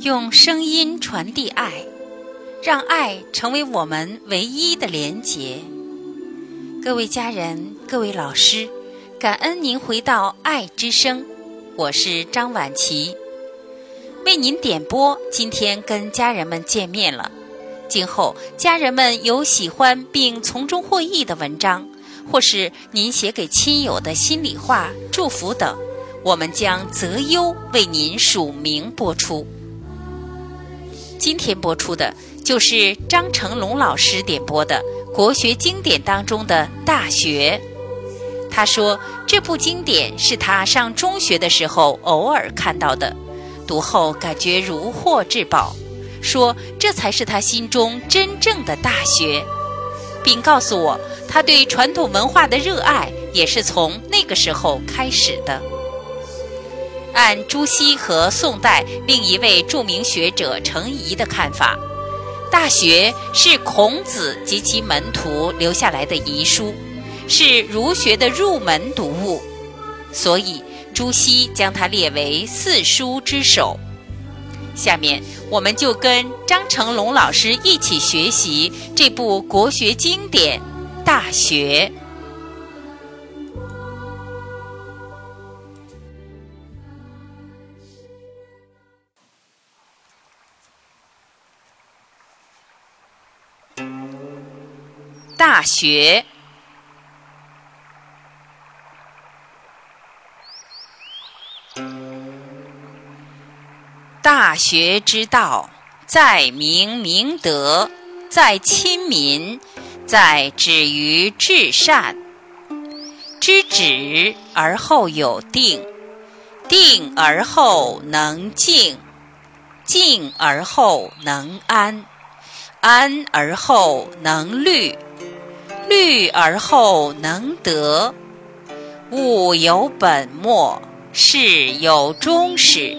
用声音传递爱，让爱成为我们唯一的连结。各位家人，各位老师，感恩您回到爱之声，我是张婉琪，为您点播。今天跟家人们见面了，今后家人们有喜欢并从中获益的文章，或是您写给亲友的心里话、祝福等，我们将择优为您署名播出。今天播出的就是张成龙老师点播的国学经典当中的《大学》。他说这部经典是他上中学的时候偶尔看到的，读后感觉如获至宝，说这才是他心中真正的大学，并告诉我他对传统文化的热爱也是从那个时候开始的。按朱熹和宋代另一位著名学者程颐的看法，《大学》是孔子及其门徒留下来的遗书，是儒学的入门读物，所以朱熹将它列为四书之首。下面，我们就跟张成龙老师一起学习这部国学经典《大学》。大学，大学之道，在明明德，在亲民，在止于至善。知止而后有定，定而后能静，静而后能安，安而后能虑。虑而后能得，物有本末，事有终始。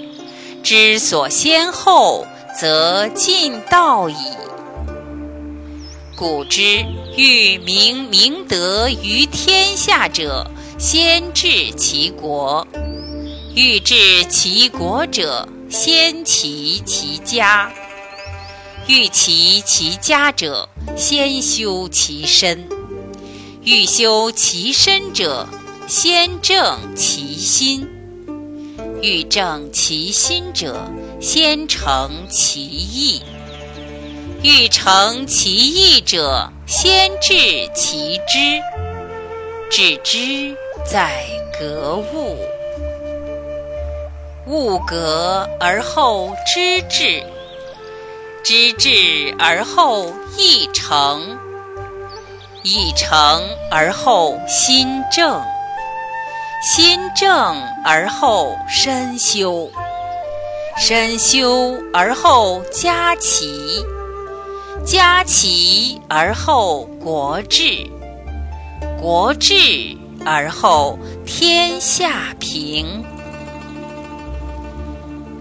知所先后，则近道矣。古之欲明明德于天下者，先治其国；欲治其国者，先齐其家；欲齐其家者，先修其身。欲修其身者，先正其心；欲正其心者，先诚其意；欲诚其意者，先治其知。致知在格物，物格而后知至，知至而后意诚。以诚而后心正，心正而后身修，身修而后家齐，家齐而后国治，国治而后天下平。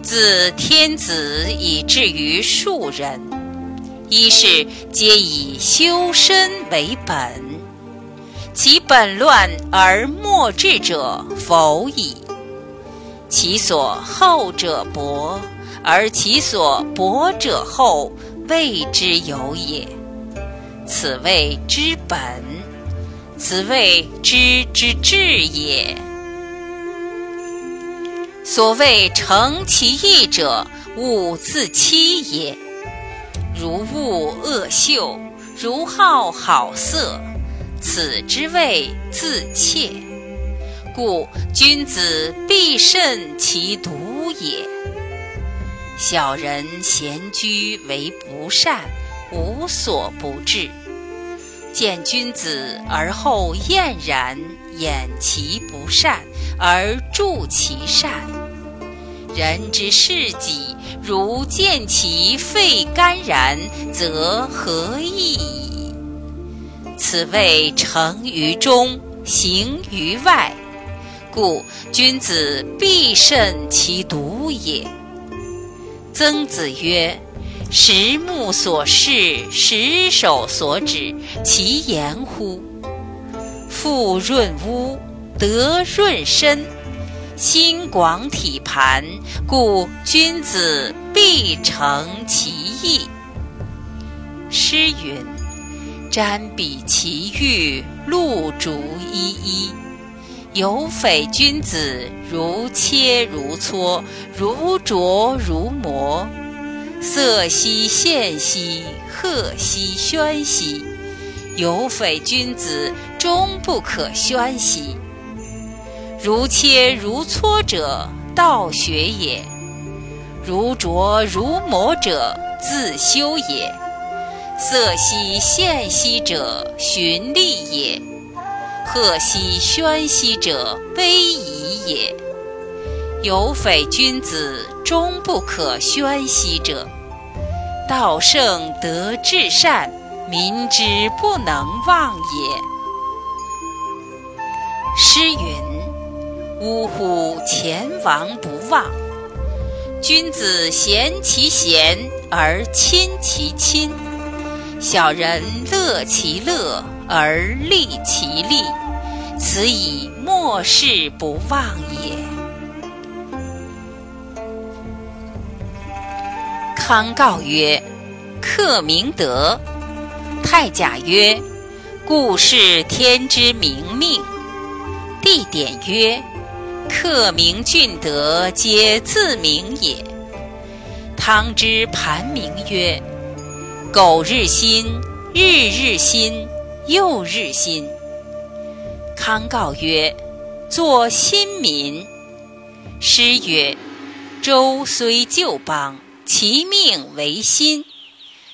自天子以至于庶人。一是皆以修身为本，其本乱而末治者否矣。其所厚者薄，而其所薄者厚，谓之有也。此谓之本，此谓知之至也。所谓诚其意者，勿自欺也。如恶恶秀，如好好色，此之谓自怯。故君子必慎其独也。小人闲居为不善，无所不至。见君子而后厌然，掩其不善而助其善。人之事己，如见其肺肝然，则何益矣？此谓诚于中，行于外。故君子必慎其独也。曾子曰：“十目所视，十手所指，其言乎？富润屋，德润身。”心广体盘，故君子必诚其意。诗云：“瞻彼其玉，露竹依依。”有匪君子，如切如磋，如琢如磨。色兮宪兮，赫兮喧兮。有匪君子，终不可宣兮。如切如磋者，道学也；如琢如磨者，自修也。色兮宪兮者，循吏也；赫兮喧兮者，威仪也。有匪君子，终不可宣兮者，道圣德至善，民之不能忘也。诗云。呜呼！前王不忘。君子贤其贤而亲其亲，小人乐其乐而利其利，此以莫世不忘也。康告曰：“克明德。”太甲曰：“故事天之明命。”地点曰。克明俊德，皆自明也。汤之盘铭曰：“苟日新，日日新，又日新。”康告曰：“作新民。”诗曰：“周虽旧邦，其命维新。”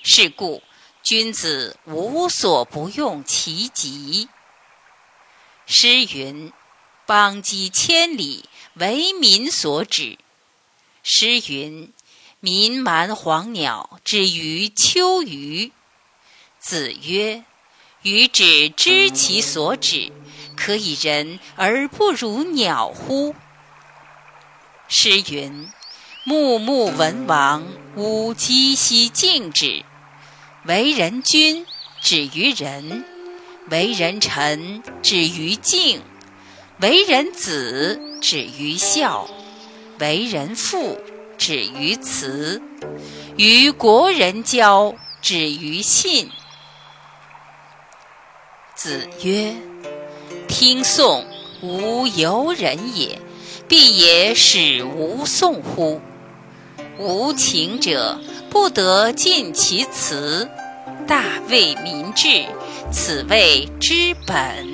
是故君子无所不用其极。诗云。邦畿千里，为民所指。诗云：“民蛮黄鸟，之于秋鱼。”子曰：“予止知其所指，可以人而不如鸟乎？”诗云：“穆穆文王，吾积兮敬止。”为人君，止于仁；为人臣，止于敬。为人子，止于孝；为人父，止于慈；与国人交，止于信。子曰：“听讼，无由人也；必也使无讼乎？无情者，不得尽其辞。大为民治，此谓之本。”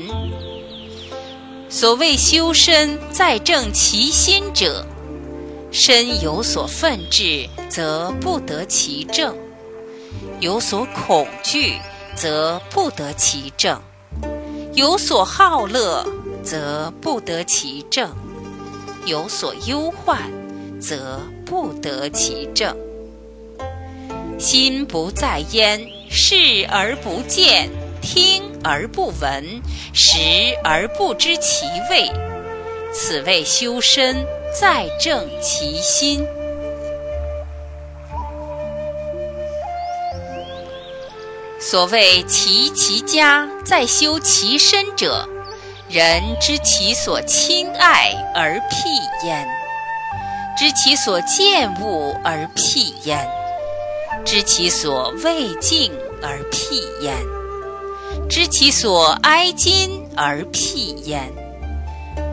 所谓修身在正其心者，身有所愤志，则不得其正；有所恐惧，则不得其正；有所好乐，则不得其正；有所忧患，则不得其正。心不在焉，视而不见。听而不闻，食而不知其味，此谓修身在正其心。所谓齐其家在修其身者，人知其所亲爱而辟焉，知其所见恶而辟焉，知其所未敬而辟焉。知其所哀矜而辟焉，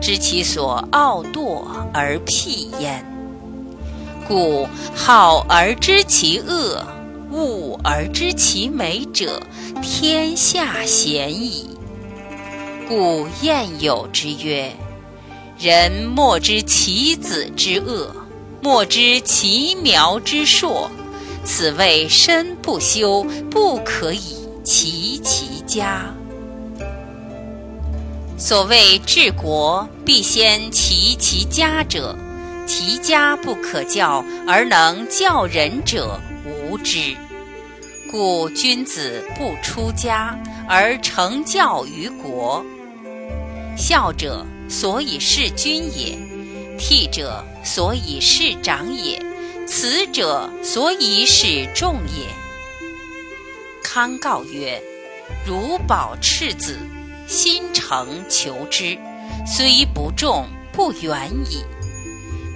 知其所傲惰而辟焉。故好而知其恶，恶而知其美者，天下鲜矣。故谚有之曰：“人莫知其子之恶，莫知其苗之硕。此谓身不修，不可以齐其。”家，所谓治国必先齐其家者，其家不可教而能教人者无之。故君子不出家而成教于国。孝者，所以事君也；悌者，所以事长也；慈者，所以使众也。康告曰。如保赤子，心诚求之，虽不重，不远矣。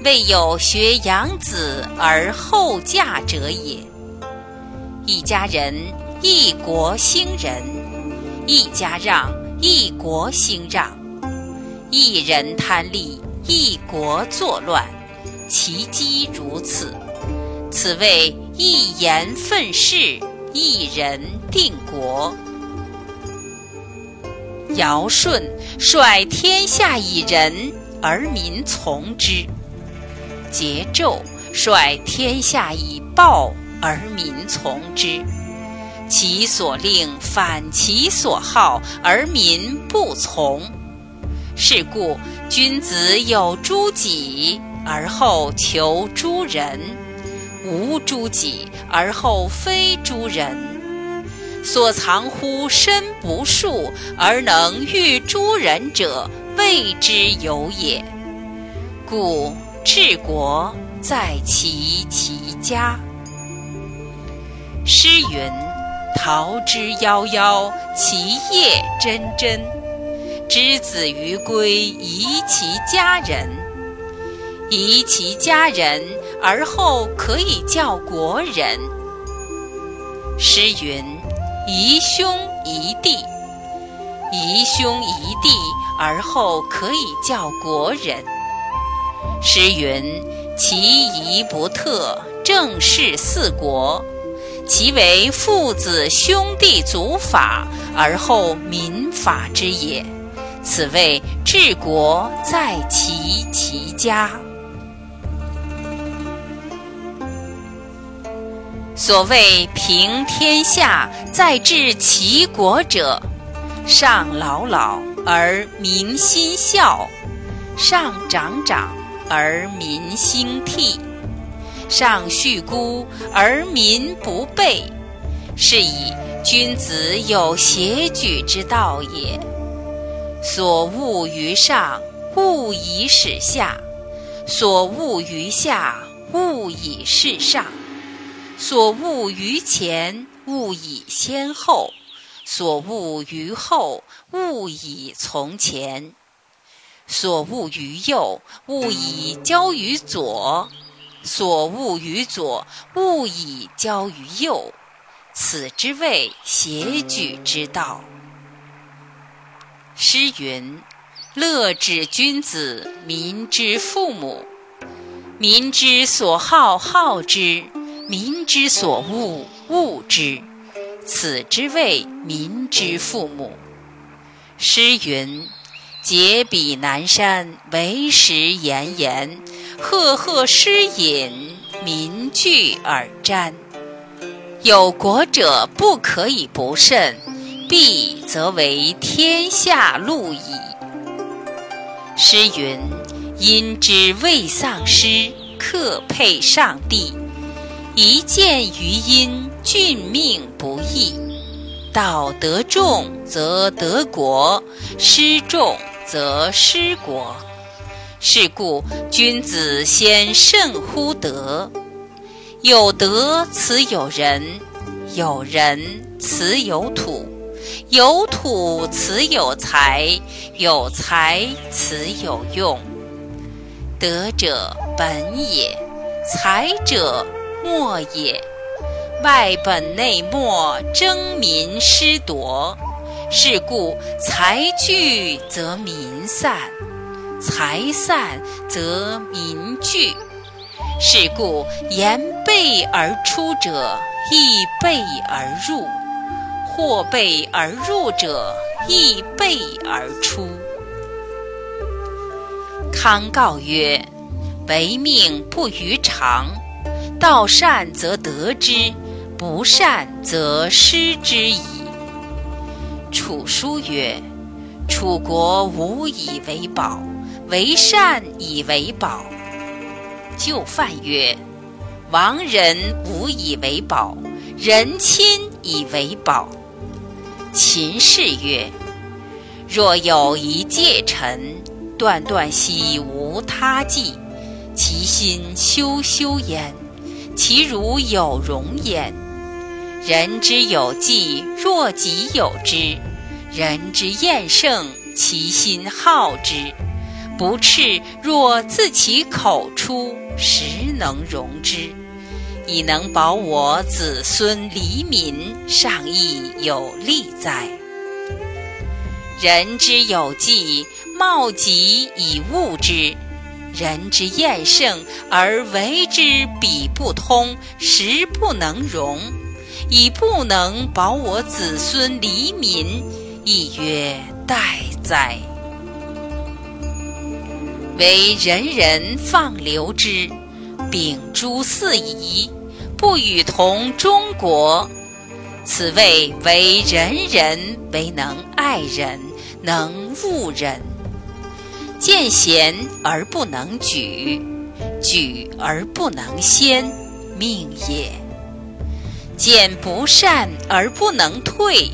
未有学养子而后嫁者也。一家人，一国兴仁；一家让，一国兴让；一人贪利，一国作乱。其机如此，此谓一言愤世，一人定国。尧舜率天下以仁而民从之，桀纣率天下以暴而民从之。其所令反其所好而民不从。是故君子有诸己而后求诸人，无诸己而后非诸人。所藏乎身不术而能御诸人者，谓之有也。故治国在其其家。诗云：“桃之夭夭，其叶蓁蓁。之子于归，宜其家人。宜其家人，而后可以教国人。”诗云。宜兄宜弟，宜兄宜弟，而后可以教国人。诗云：“其仪不特，正是四国。其为父子兄弟祖法，而后民法之也。此谓治国在其其家。”所谓平天下在治其国者，上老老而民心孝，上长长而民心替，上恤孤而民不备，是以君子有协举之道也。所恶于上，勿以使下；所恶于下，勿以事上。所恶于前，勿以先后；所恶于后，勿以从前；所恶于右，勿以交于左；所恶于左，勿以交于右。此之谓谐举之道。诗云：“乐止君子，民之父母。民之所好，好之。”民之所恶，恶之，此之谓民之父母。诗云：“解彼南山，为石岩岩；赫赫诗隐，民聚而瞻。”有国者不可以不慎，必则为天下路矣。诗云：“因之未丧失，克配上帝。”一见于阴，俊命不易。道德重则得国，失重则失国。是故君子先慎乎德。有德，此有人；有人，此有土；有土，此有财；有财，此有用。德者本也，财者。莫也，外本内末，争民失夺。是故财聚则民散，财散则民聚。是故言备而出者，亦备而入；或备而入者，亦备而出。康告曰：“唯命不于常。”道善则得之，不善则失之矣。楚书曰：“楚国无以为宝，为善以为宝。”就范曰：“亡人无以为宝，人亲以为宝。”秦氏曰：“若有一介臣，断断兮无他计，其心修修焉。”其如有容焉。人之有计，若己有之；人之厌胜，其心好之。不赤若自其口出，实能容之，以能保我子孙黎民，尚亦有利哉？人之有纪，貌极以物之；人之厌胜，而为之彼不通，实不能容，以不能保我子孙黎民，亦曰殆哉！为人人放流之，秉诸四夷，不与同中国。此谓为人人为能爱人，能恶人。见贤而不能举，举而不能先，命也；见不善而不能退，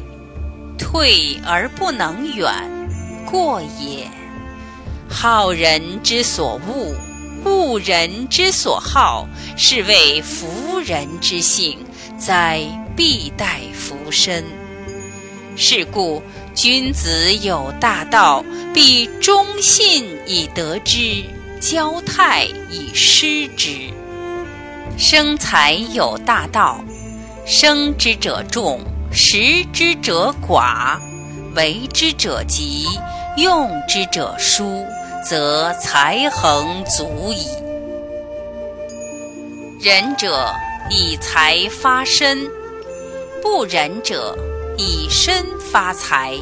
退而不能远，过也。好人之所恶，恶人之所好，是谓夫人之性，哉必待夫身。是故君子有大道，必忠信以得之，交泰以失之。生财有大道，生之者众，食之者寡，为之者急，用之者疏。则才恒足矣。仁者以财发身，不仁者以身发财。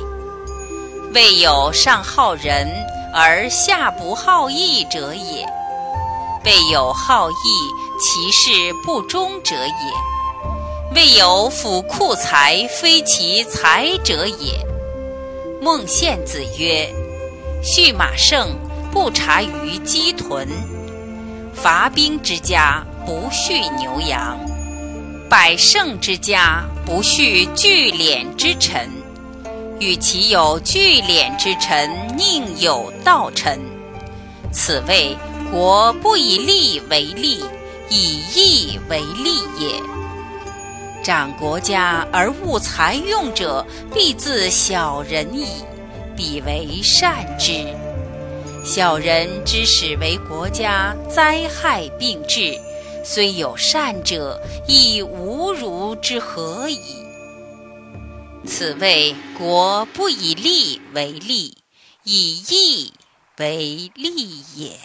未有上好人而下不好义者也；未有好义其事不忠者也；未有府库财非其财者也。孟献子曰：“畜马胜。”不察于鸡豚，伐兵之家不畜牛羊，百胜之家不畜聚敛之臣。与其有聚敛之臣，宁有道臣？此谓国不以利为利，以义为利也。长国家而务财用者，必自小人矣。彼为善之。小人之使为国家灾害并至，虽有善者，亦无如之何矣。此谓国不以利为利，以义为利也。